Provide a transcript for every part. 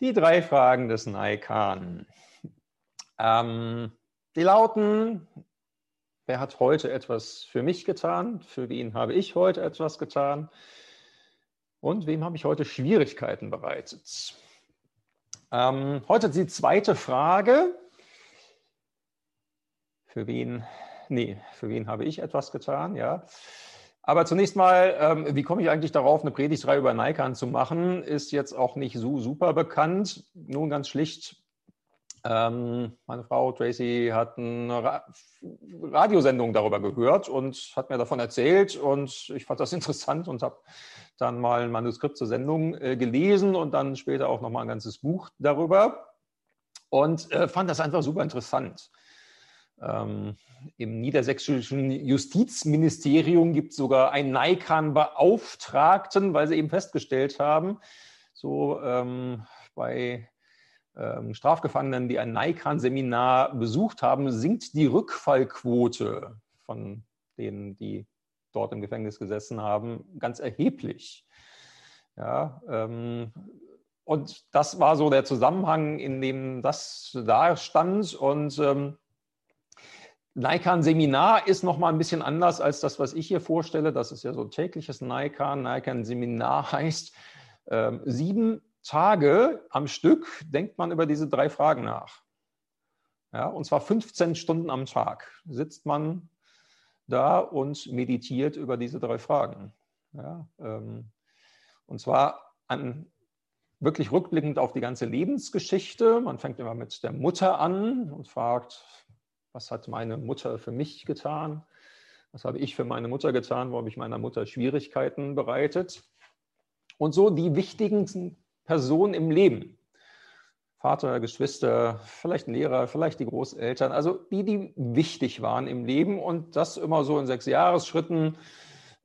Die drei Fragen des Naikan. Ähm, die lauten, wer hat heute etwas für mich getan? Für wen habe ich heute etwas getan? Und wem habe ich heute Schwierigkeiten bereitet? Ähm, heute die zweite Frage. Für wen, nee, für wen habe ich etwas getan? Ja. Aber zunächst mal, ähm, wie komme ich eigentlich darauf, eine Predigtreihe über Nikon zu machen, ist jetzt auch nicht so super bekannt. Nun ganz schlicht, ähm, meine Frau Tracy hat eine Ra Radiosendung darüber gehört und hat mir davon erzählt und ich fand das interessant und habe dann mal ein Manuskript zur Sendung äh, gelesen und dann später auch nochmal ein ganzes Buch darüber und äh, fand das einfach super interessant. Ähm, Im niedersächsischen Justizministerium gibt es sogar einen NICAN-Beauftragten, weil sie eben festgestellt haben, so ähm, bei ähm, Strafgefangenen, die ein NICAN-Seminar besucht haben, sinkt die Rückfallquote von denen, die dort im Gefängnis gesessen haben, ganz erheblich. Ja, ähm, und das war so der Zusammenhang, in dem das da stand. Und ähm, Nikan Seminar ist nochmal ein bisschen anders als das, was ich hier vorstelle. Das ist ja so tägliches Nikan. Nikan Seminar heißt, äh, sieben Tage am Stück denkt man über diese drei Fragen nach. Ja, und zwar 15 Stunden am Tag sitzt man da und meditiert über diese drei Fragen. Ja, ähm, und zwar an, wirklich rückblickend auf die ganze Lebensgeschichte. Man fängt immer mit der Mutter an und fragt, was hat meine Mutter für mich getan? Was habe ich für meine Mutter getan? Wo habe ich meiner Mutter Schwierigkeiten bereitet? Und so die wichtigsten Personen im Leben. Vater, Geschwister, vielleicht ein Lehrer, vielleicht die Großeltern, also die, die wichtig waren im Leben und das immer so in sechs Jahresschritten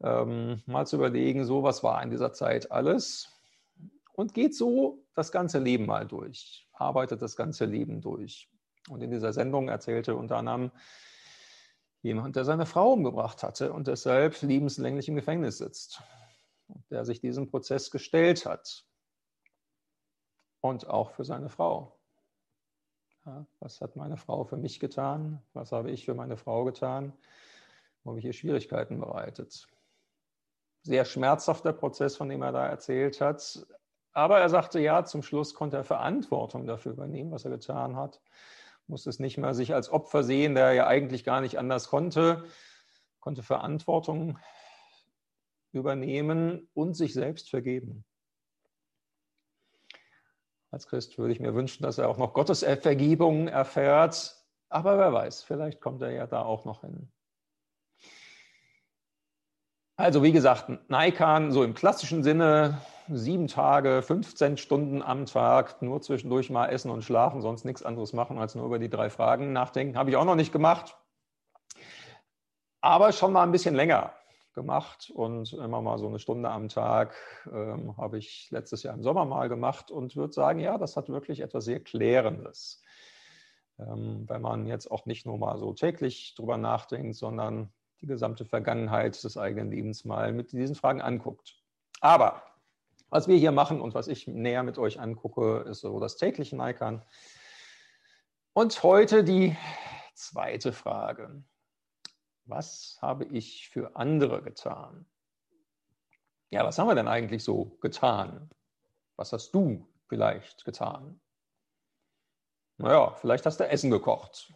ähm, mal zu überlegen, so was war in dieser Zeit alles und geht so das ganze Leben mal durch, arbeitet das ganze Leben durch. Und in dieser Sendung erzählte unter anderem jemand, der seine Frau umgebracht hatte und deshalb lebenslänglich im Gefängnis sitzt. Der sich diesem Prozess gestellt hat. Und auch für seine Frau. Ja, was hat meine Frau für mich getan? Was habe ich für meine Frau getan? Wo habe ich ihr Schwierigkeiten bereitet? Sehr schmerzhafter Prozess, von dem er da erzählt hat. Aber er sagte, ja, zum Schluss konnte er Verantwortung dafür übernehmen, was er getan hat musste es nicht mehr sich als Opfer sehen, der ja eigentlich gar nicht anders konnte, konnte Verantwortung übernehmen und sich selbst vergeben. Als Christ würde ich mir wünschen, dass er auch noch Gottes Vergebung erfährt, aber wer weiß, vielleicht kommt er ja da auch noch hin. Also wie gesagt, Naikan so im klassischen Sinne sieben Tage, 15 Stunden am Tag, nur zwischendurch mal essen und schlafen, sonst nichts anderes machen, als nur über die drei Fragen nachdenken. Habe ich auch noch nicht gemacht. Aber schon mal ein bisschen länger gemacht und immer mal so eine Stunde am Tag ähm, habe ich letztes Jahr im Sommer mal gemacht und würde sagen, ja, das hat wirklich etwas sehr Klärendes. Ähm, wenn man jetzt auch nicht nur mal so täglich drüber nachdenkt, sondern die gesamte Vergangenheit des eigenen Lebens mal mit diesen Fragen anguckt. Aber was wir hier machen und was ich näher mit euch angucke, ist so das tägliche Nikon. Und heute die zweite Frage. Was habe ich für andere getan? Ja, was haben wir denn eigentlich so getan? Was hast du vielleicht getan? Naja, vielleicht hast du Essen gekocht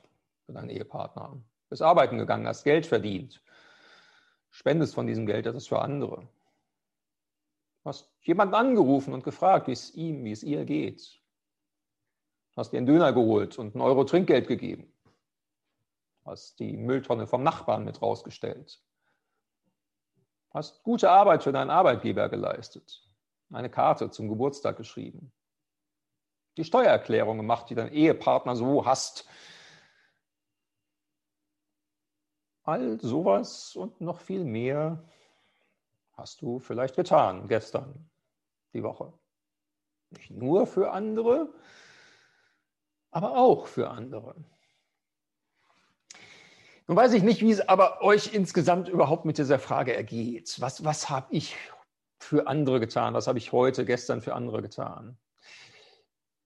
für deinen Ehepartner, bist arbeiten gegangen, hast Geld verdient, spendest von diesem Geld etwas für andere. Hast jemanden angerufen und gefragt, wie es ihm, wie es ihr geht. Hast dir einen Döner geholt und einen Euro Trinkgeld gegeben. Hast die Mülltonne vom Nachbarn mit rausgestellt. Hast gute Arbeit für deinen Arbeitgeber geleistet. Eine Karte zum Geburtstag geschrieben. Die Steuererklärung gemacht, die dein Ehepartner so hasst. All sowas und noch viel mehr hast du vielleicht getan gestern, die Woche. Nicht nur für andere, aber auch für andere. Nun weiß ich nicht, wie es aber euch insgesamt überhaupt mit dieser Frage ergeht. Was, was habe ich für andere getan? Was habe ich heute, gestern für andere getan?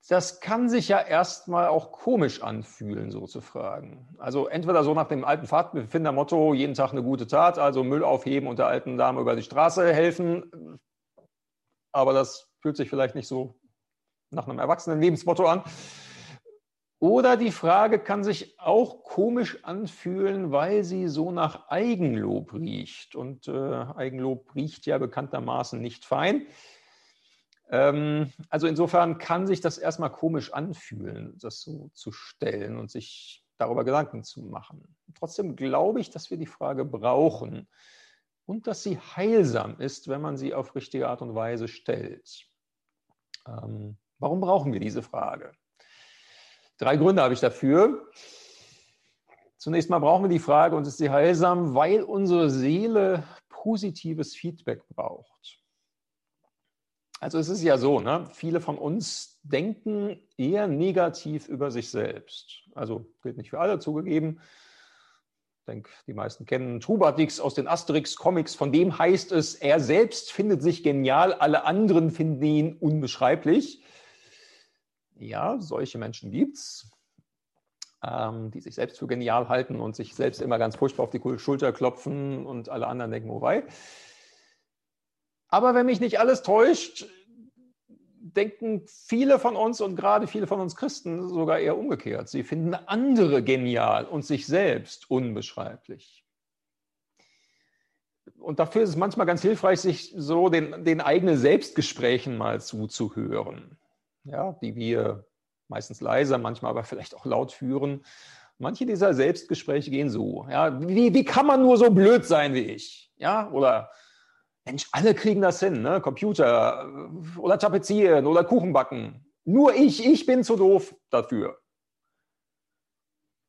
Das kann sich ja erstmal auch komisch anfühlen, so zu fragen. Also entweder so nach dem alten Pfadfinder-Motto, jeden Tag eine gute Tat, also Müll aufheben und der alten Dame über die Straße helfen. Aber das fühlt sich vielleicht nicht so nach einem erwachsenen Lebensmotto an. Oder die Frage kann sich auch komisch anfühlen, weil sie so nach Eigenlob riecht. Und äh, Eigenlob riecht ja bekanntermaßen nicht fein. Ähm, also insofern kann sich das erstmal komisch anfühlen, das so zu stellen und sich darüber Gedanken zu machen. Trotzdem glaube ich, dass wir die Frage brauchen und dass sie heilsam ist, wenn man sie auf richtige Art und Weise stellt. Ähm, warum brauchen wir diese Frage? Drei Gründe habe ich dafür. Zunächst mal brauchen wir die Frage, und ist sie heilsam, weil unsere Seele positives Feedback braucht. Also es ist ja so, ne? viele von uns denken eher negativ über sich selbst. Also gilt nicht für alle zugegeben. Ich denke, die meisten kennen Trubadix aus den Asterix-Comics. Von dem heißt es, er selbst findet sich genial, alle anderen finden ihn unbeschreiblich. Ja, solche Menschen gibt es, ähm, die sich selbst für genial halten und sich selbst immer ganz furchtbar auf die Schulter klopfen und alle anderen denken, wobei. Aber wenn mich nicht alles täuscht, denken viele von uns und gerade viele von uns Christen sogar eher umgekehrt. Sie finden andere genial und sich selbst unbeschreiblich. Und dafür ist es manchmal ganz hilfreich, sich so den, den eigenen Selbstgesprächen mal zuzuhören ja, die wir meistens leiser, manchmal aber vielleicht auch laut führen. Manche dieser Selbstgespräche gehen so. Ja, wie, wie kann man nur so blöd sein wie ich? Ja, oder Mensch, alle kriegen das hin, ne? Computer äh, oder tapezieren oder Kuchen backen. Nur ich, ich bin zu doof dafür.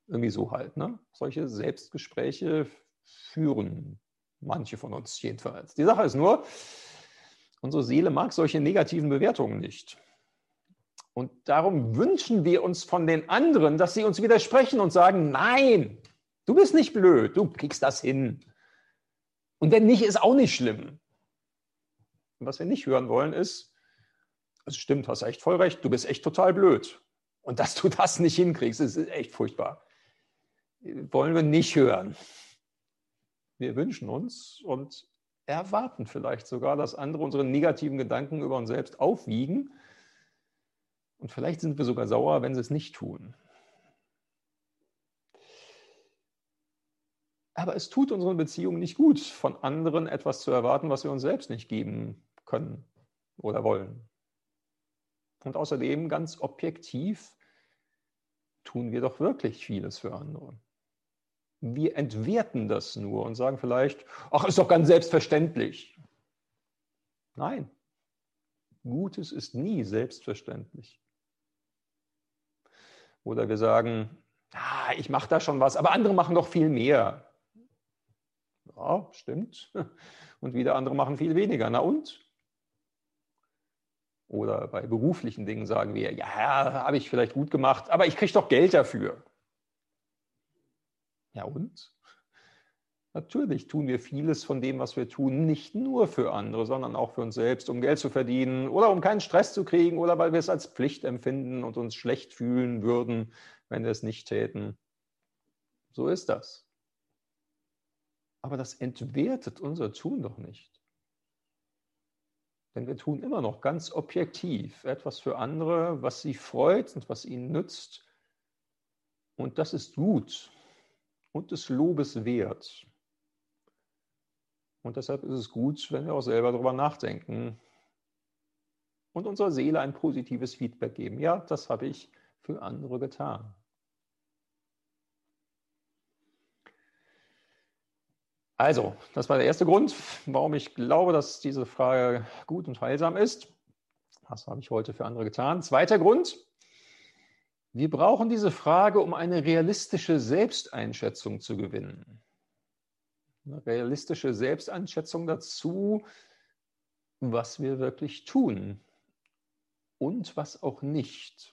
Irgendwie so halt. Ne? Solche Selbstgespräche führen manche von uns jedenfalls. Die Sache ist nur, unsere Seele mag solche negativen Bewertungen nicht. Und darum wünschen wir uns von den anderen, dass sie uns widersprechen und sagen, nein, du bist nicht blöd, du kriegst das hin. Und wenn nicht, ist auch nicht schlimm. Und was wir nicht hören wollen, ist, es stimmt, hast echt voll recht, du bist echt total blöd. Und dass du das nicht hinkriegst, ist echt furchtbar. Wollen wir nicht hören. Wir wünschen uns und erwarten vielleicht sogar, dass andere unsere negativen Gedanken über uns selbst aufwiegen und vielleicht sind wir sogar sauer, wenn sie es nicht tun. Aber es tut unseren Beziehungen nicht gut, von anderen etwas zu erwarten, was wir uns selbst nicht geben können oder wollen. Und außerdem, ganz objektiv, tun wir doch wirklich vieles für andere. Wir entwerten das nur und sagen vielleicht, ach, ist doch ganz selbstverständlich. Nein, Gutes ist nie selbstverständlich. Oder wir sagen, ah, ich mache da schon was, aber andere machen doch viel mehr. Ja, stimmt. Und wieder andere machen viel weniger. Na und? Oder bei beruflichen Dingen sagen wir, ja, habe ich vielleicht gut gemacht, aber ich kriege doch Geld dafür. Ja und? Natürlich tun wir vieles von dem, was wir tun, nicht nur für andere, sondern auch für uns selbst, um Geld zu verdienen oder um keinen Stress zu kriegen oder weil wir es als Pflicht empfinden und uns schlecht fühlen würden, wenn wir es nicht täten. So ist das. Aber das entwertet unser Tun doch nicht. Denn wir tun immer noch ganz objektiv etwas für andere, was sie freut und was ihnen nützt. Und das ist gut und des Lobes wert. Und deshalb ist es gut, wenn wir auch selber darüber nachdenken und unserer Seele ein positives Feedback geben. Ja, das habe ich für andere getan. Also, das war der erste Grund, warum ich glaube, dass diese Frage gut und heilsam ist. Was habe ich heute für andere getan? Zweiter Grund, wir brauchen diese Frage, um eine realistische Selbsteinschätzung zu gewinnen eine realistische Selbsteinschätzung dazu, was wir wirklich tun und was auch nicht.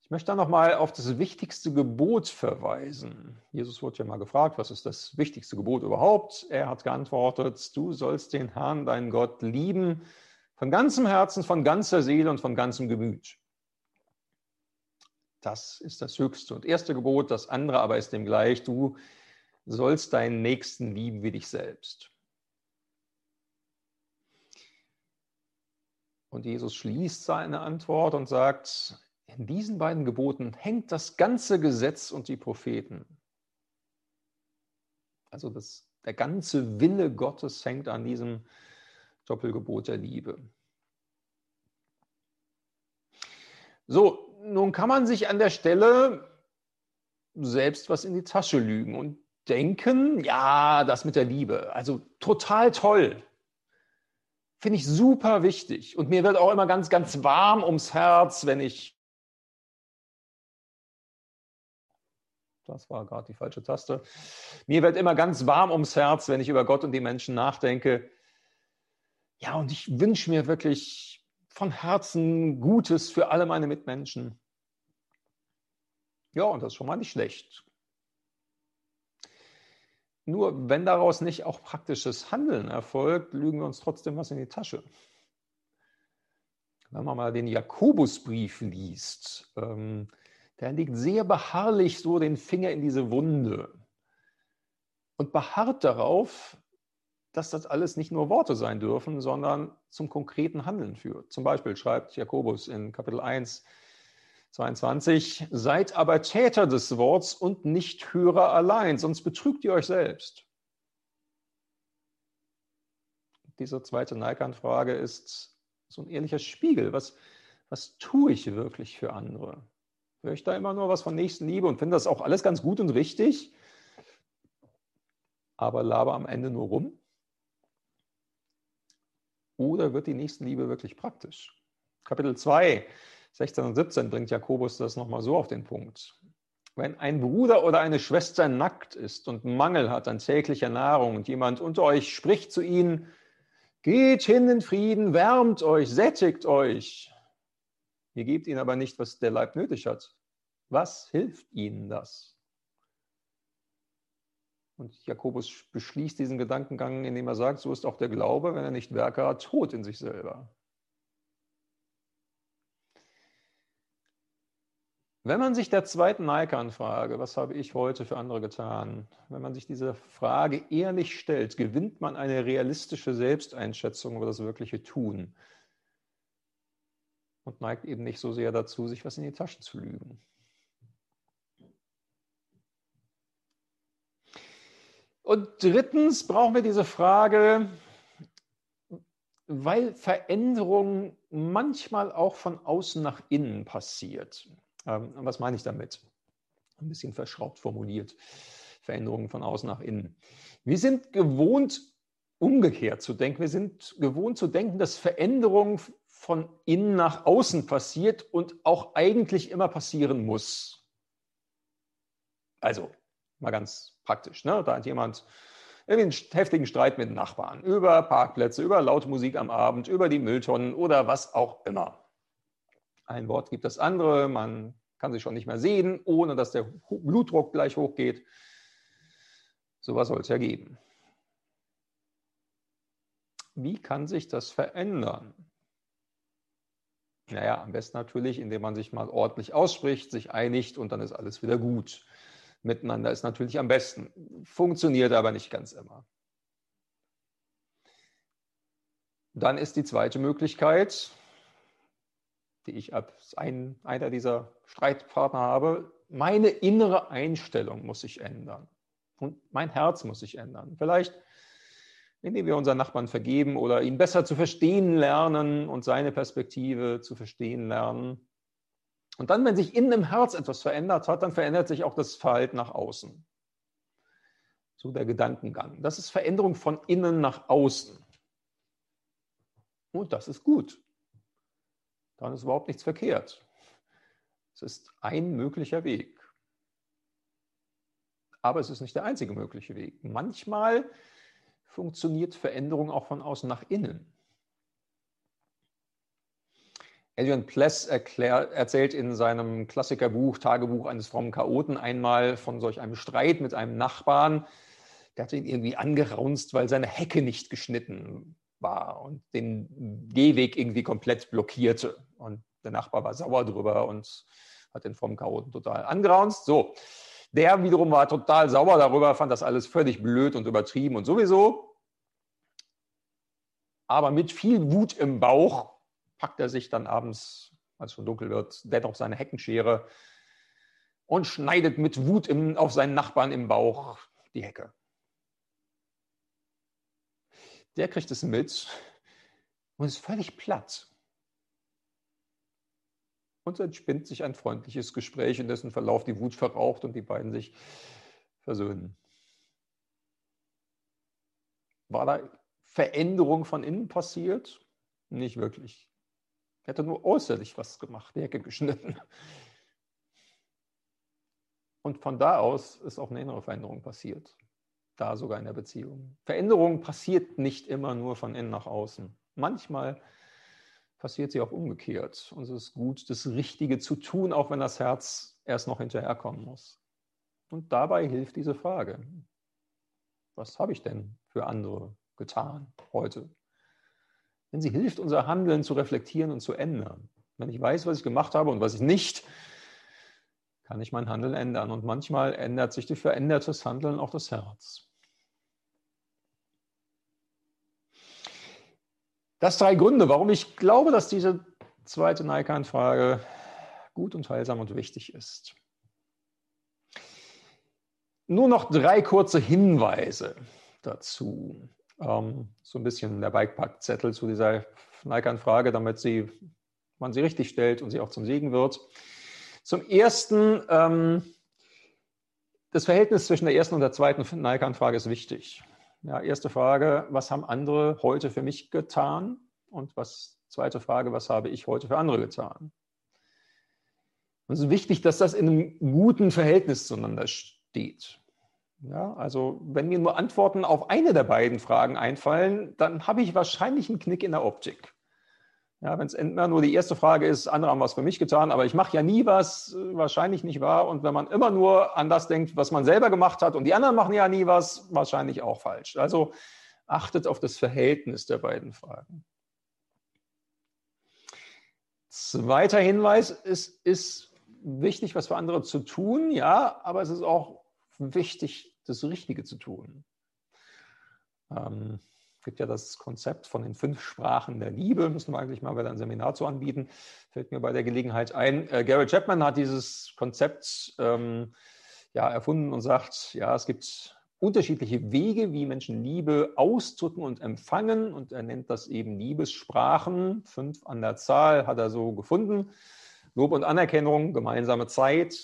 Ich möchte da nochmal auf das wichtigste Gebot verweisen. Jesus wurde ja mal gefragt, was ist das wichtigste Gebot überhaupt? Er hat geantwortet, du sollst den Herrn, deinen Gott, lieben Von ganzem Herzen, von ganzer Seele und von ganzem Gemüt. Das ist das höchste und erste Gebot. Das andere aber ist dem gleich. Du sollst deinen Nächsten lieben wie dich selbst. Und Jesus schließt seine Antwort und sagt, in diesen beiden Geboten hängt das ganze Gesetz und die Propheten. Also das, der ganze Wille Gottes hängt an diesem Doppelgebot der Liebe. So, nun kann man sich an der Stelle selbst was in die Tasche lügen und denken, ja, das mit der Liebe, also total toll. Finde ich super wichtig. Und mir wird auch immer ganz, ganz warm ums Herz, wenn ich. Das war gerade die falsche Taste. Mir wird immer ganz warm ums Herz, wenn ich über Gott und die Menschen nachdenke. Ja, und ich wünsche mir wirklich von Herzen Gutes für alle meine Mitmenschen. Ja, und das ist schon mal nicht schlecht. Nur wenn daraus nicht auch praktisches Handeln erfolgt, lügen wir uns trotzdem was in die Tasche. Wenn man mal den Jakobusbrief liest, ähm, der legt sehr beharrlich so den Finger in diese Wunde und beharrt darauf, dass das alles nicht nur Worte sein dürfen, sondern zum konkreten Handeln führt. Zum Beispiel schreibt Jakobus in Kapitel 1, 22, seid aber Täter des Worts und nicht Hörer allein, sonst betrügt ihr euch selbst. Diese zweite Neikant-Frage ist so ein ehrlicher Spiegel. Was, was tue ich wirklich für andere? Höre ich da immer nur was von Nächstenliebe und finde das auch alles ganz gut und richtig, aber laber am Ende nur rum? Oder wird die Nächstenliebe wirklich praktisch? Kapitel 2 16 und 17 bringt Jakobus das nochmal so auf den Punkt. Wenn ein Bruder oder eine Schwester nackt ist und Mangel hat an täglicher Nahrung und jemand unter euch spricht zu ihnen, geht hin in Frieden, wärmt euch, sättigt euch. Ihr gebt ihnen aber nicht, was der Leib nötig hat. Was hilft ihnen das? Und Jakobus beschließt diesen Gedankengang, indem er sagt, so ist auch der Glaube, wenn er nicht Werke hat, tot in sich selber. Wenn man sich der zweiten Nike-Anfrage, was habe ich heute für andere getan, wenn man sich diese Frage ehrlich stellt, gewinnt man eine realistische Selbsteinschätzung über das wirkliche Tun und neigt eben nicht so sehr dazu, sich was in die Taschen zu lügen. Und drittens brauchen wir diese Frage, weil Veränderung manchmal auch von außen nach innen passiert. Ähm, was meine ich damit? Ein bisschen verschraubt formuliert. Veränderungen von außen nach innen. Wir sind gewohnt, umgekehrt zu denken. Wir sind gewohnt zu denken, dass Veränderung von innen nach außen passiert und auch eigentlich immer passieren muss. Also, mal ganz praktisch. Ne? Da hat jemand irgendwie einen heftigen Streit mit Nachbarn über Parkplätze, über laute Musik am Abend, über die Mülltonnen oder was auch immer. Ein Wort gibt das andere, man kann sich schon nicht mehr sehen, ohne dass der Blutdruck gleich hochgeht. So was soll es ja geben. Wie kann sich das verändern? Naja, am besten natürlich, indem man sich mal ordentlich ausspricht, sich einigt und dann ist alles wieder gut. Miteinander ist natürlich am besten, funktioniert aber nicht ganz immer. Dann ist die zweite Möglichkeit, die ich als ein, einer dieser Streitpartner habe, meine innere Einstellung muss sich ändern. Und mein Herz muss sich ändern. Vielleicht, indem wir unseren Nachbarn vergeben oder ihn besser zu verstehen lernen und seine Perspektive zu verstehen lernen. Und dann, wenn sich innen im Herz etwas verändert hat, dann verändert sich auch das Verhalten nach außen. So der Gedankengang. Das ist Veränderung von innen nach außen. Und das ist gut dann ist überhaupt nichts verkehrt. Es ist ein möglicher Weg. Aber es ist nicht der einzige mögliche Weg. Manchmal funktioniert Veränderung auch von außen nach innen. Adrian Pless erklär, erzählt in seinem Klassikerbuch Tagebuch eines frommen Chaoten einmal von solch einem Streit mit einem Nachbarn. Der hat ihn irgendwie angeraunzt, weil seine Hecke nicht geschnitten war und den Gehweg irgendwie komplett blockierte. Und der Nachbar war sauer drüber und hat den frommen Chaoten total angeraunzt. So, der wiederum war total sauer darüber, fand das alles völlig blöd und übertrieben und sowieso. Aber mit viel Wut im Bauch packt er sich dann abends, als es schon dunkel wird, dennoch seine Heckenschere und schneidet mit Wut im, auf seinen Nachbarn im Bauch die Hecke. Der kriegt es mit und ist völlig platt. Und so entspinnt sich ein freundliches Gespräch, in dessen Verlauf die Wut verraucht und die beiden sich versöhnen. War da Veränderung von innen passiert? Nicht wirklich. Er hätte nur äußerlich was gemacht, die Hecke geschnitten. Und von da aus ist auch eine innere Veränderung passiert. Da sogar in der Beziehung. Veränderung passiert nicht immer nur von innen nach außen. Manchmal passiert sie auch umgekehrt. Und es ist gut, das Richtige zu tun, auch wenn das Herz erst noch hinterherkommen muss. Und dabei hilft diese Frage. Was habe ich denn für andere getan heute? Denn sie hilft, unser Handeln zu reflektieren und zu ändern. Wenn ich weiß, was ich gemacht habe und was ich nicht, kann ich mein Handeln ändern. Und manchmal ändert sich durch verändertes Handeln auch das Herz. Das drei Gründe, warum ich glaube, dass diese zweite Naikan-Frage gut und heilsam und wichtig ist. Nur noch drei kurze Hinweise dazu. Ähm, so ein bisschen der Bikepack-Zettel zu dieser Naikan-Frage, damit sie, man sie richtig stellt und sie auch zum Segen wird. Zum ersten, ähm, das Verhältnis zwischen der ersten und der zweiten Naikan-Frage ist wichtig. Ja, erste Frage, was haben andere heute für mich getan? Und was, zweite Frage, was habe ich heute für andere getan? Und es ist wichtig, dass das in einem guten Verhältnis zueinander steht. Ja, also wenn mir nur Antworten auf eine der beiden Fragen einfallen, dann habe ich wahrscheinlich einen Knick in der Optik. Ja, wenn es immer nur die erste Frage ist, andere haben was für mich getan, aber ich mache ja nie was, äh, wahrscheinlich nicht wahr. Und wenn man immer nur an das denkt, was man selber gemacht hat und die anderen machen ja nie was, wahrscheinlich auch falsch. Also achtet auf das Verhältnis der beiden Fragen. Zweiter Hinweis, es ist wichtig, was für andere zu tun, ja, aber es ist auch wichtig, das Richtige zu tun. Ähm, gibt ja das Konzept von den fünf Sprachen der Liebe, müssen wir eigentlich mal wieder ein Seminar zu anbieten, fällt mir bei der Gelegenheit ein. Äh, Gary Chapman hat dieses Konzept ähm, ja, erfunden und sagt, ja, es gibt unterschiedliche Wege, wie Menschen Liebe ausdrücken und empfangen. Und er nennt das eben Liebessprachen. Fünf an der Zahl hat er so gefunden. Lob und Anerkennung, gemeinsame Zeit,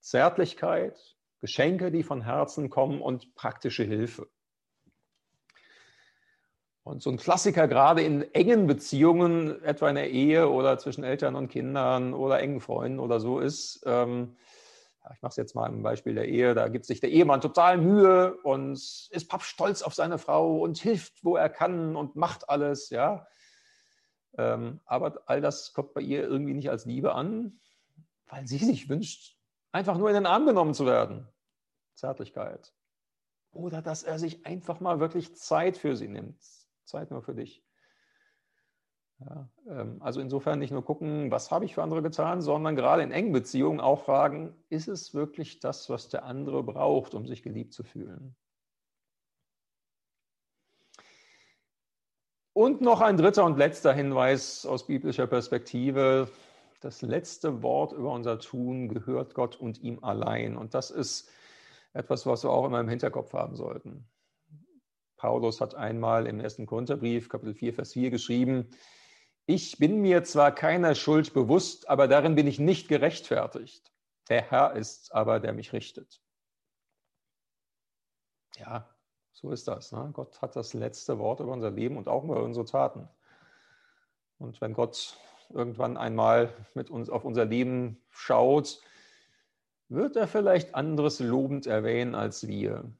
Zärtlichkeit, Geschenke, die von Herzen kommen und praktische Hilfe. Und so ein Klassiker gerade in engen Beziehungen, etwa in der Ehe oder zwischen Eltern und Kindern oder engen Freunden oder so ist, ähm, ich mache es jetzt mal im Beispiel der Ehe, da gibt sich der Ehemann total Mühe und ist pappstolz auf seine Frau und hilft, wo er kann und macht alles, ja. Ähm, aber all das kommt bei ihr irgendwie nicht als Liebe an, weil sie sich wünscht, einfach nur in den Arm genommen zu werden. Zärtlichkeit. Oder dass er sich einfach mal wirklich Zeit für sie nimmt Zeit nur für dich. Ja, ähm, also insofern nicht nur gucken, was habe ich für andere getan, sondern gerade in engen Beziehungen auch fragen, ist es wirklich das, was der andere braucht, um sich geliebt zu fühlen? Und noch ein dritter und letzter Hinweis aus biblischer Perspektive. Das letzte Wort über unser Tun gehört Gott und ihm allein. Und das ist etwas, was wir auch immer im Hinterkopf haben sollten. Paulus hat einmal im ersten Korintherbrief, Kapitel 4, Vers 4 geschrieben, ich bin mir zwar keiner Schuld bewusst, aber darin bin ich nicht gerechtfertigt. Der Herr ist aber, der mich richtet. Ja, so ist das. Ne? Gott hat das letzte Wort über unser Leben und auch über unsere Taten. Und wenn Gott irgendwann einmal mit uns auf unser Leben schaut, wird er vielleicht anderes lobend erwähnen als wir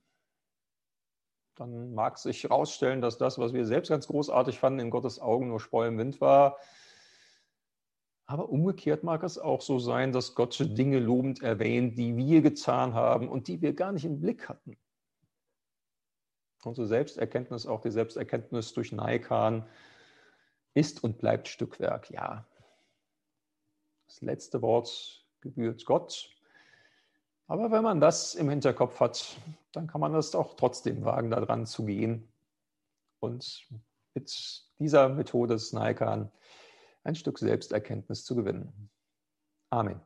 dann mag sich herausstellen, dass das, was wir selbst ganz großartig fanden, in Gottes Augen nur Spreu im Wind war. Aber umgekehrt mag es auch so sein, dass Gott Dinge lobend erwähnt, die wir getan haben und die wir gar nicht im Blick hatten. Unsere Selbsterkenntnis, auch die Selbsterkenntnis durch Naikan, ist und bleibt Stückwerk, ja. Das letzte Wort gebührt Gott. Aber wenn man das im Hinterkopf hat, dann kann man das auch trotzdem wagen, daran zu gehen und mit dieser Methode des Naikan ein Stück Selbsterkenntnis zu gewinnen. Amen.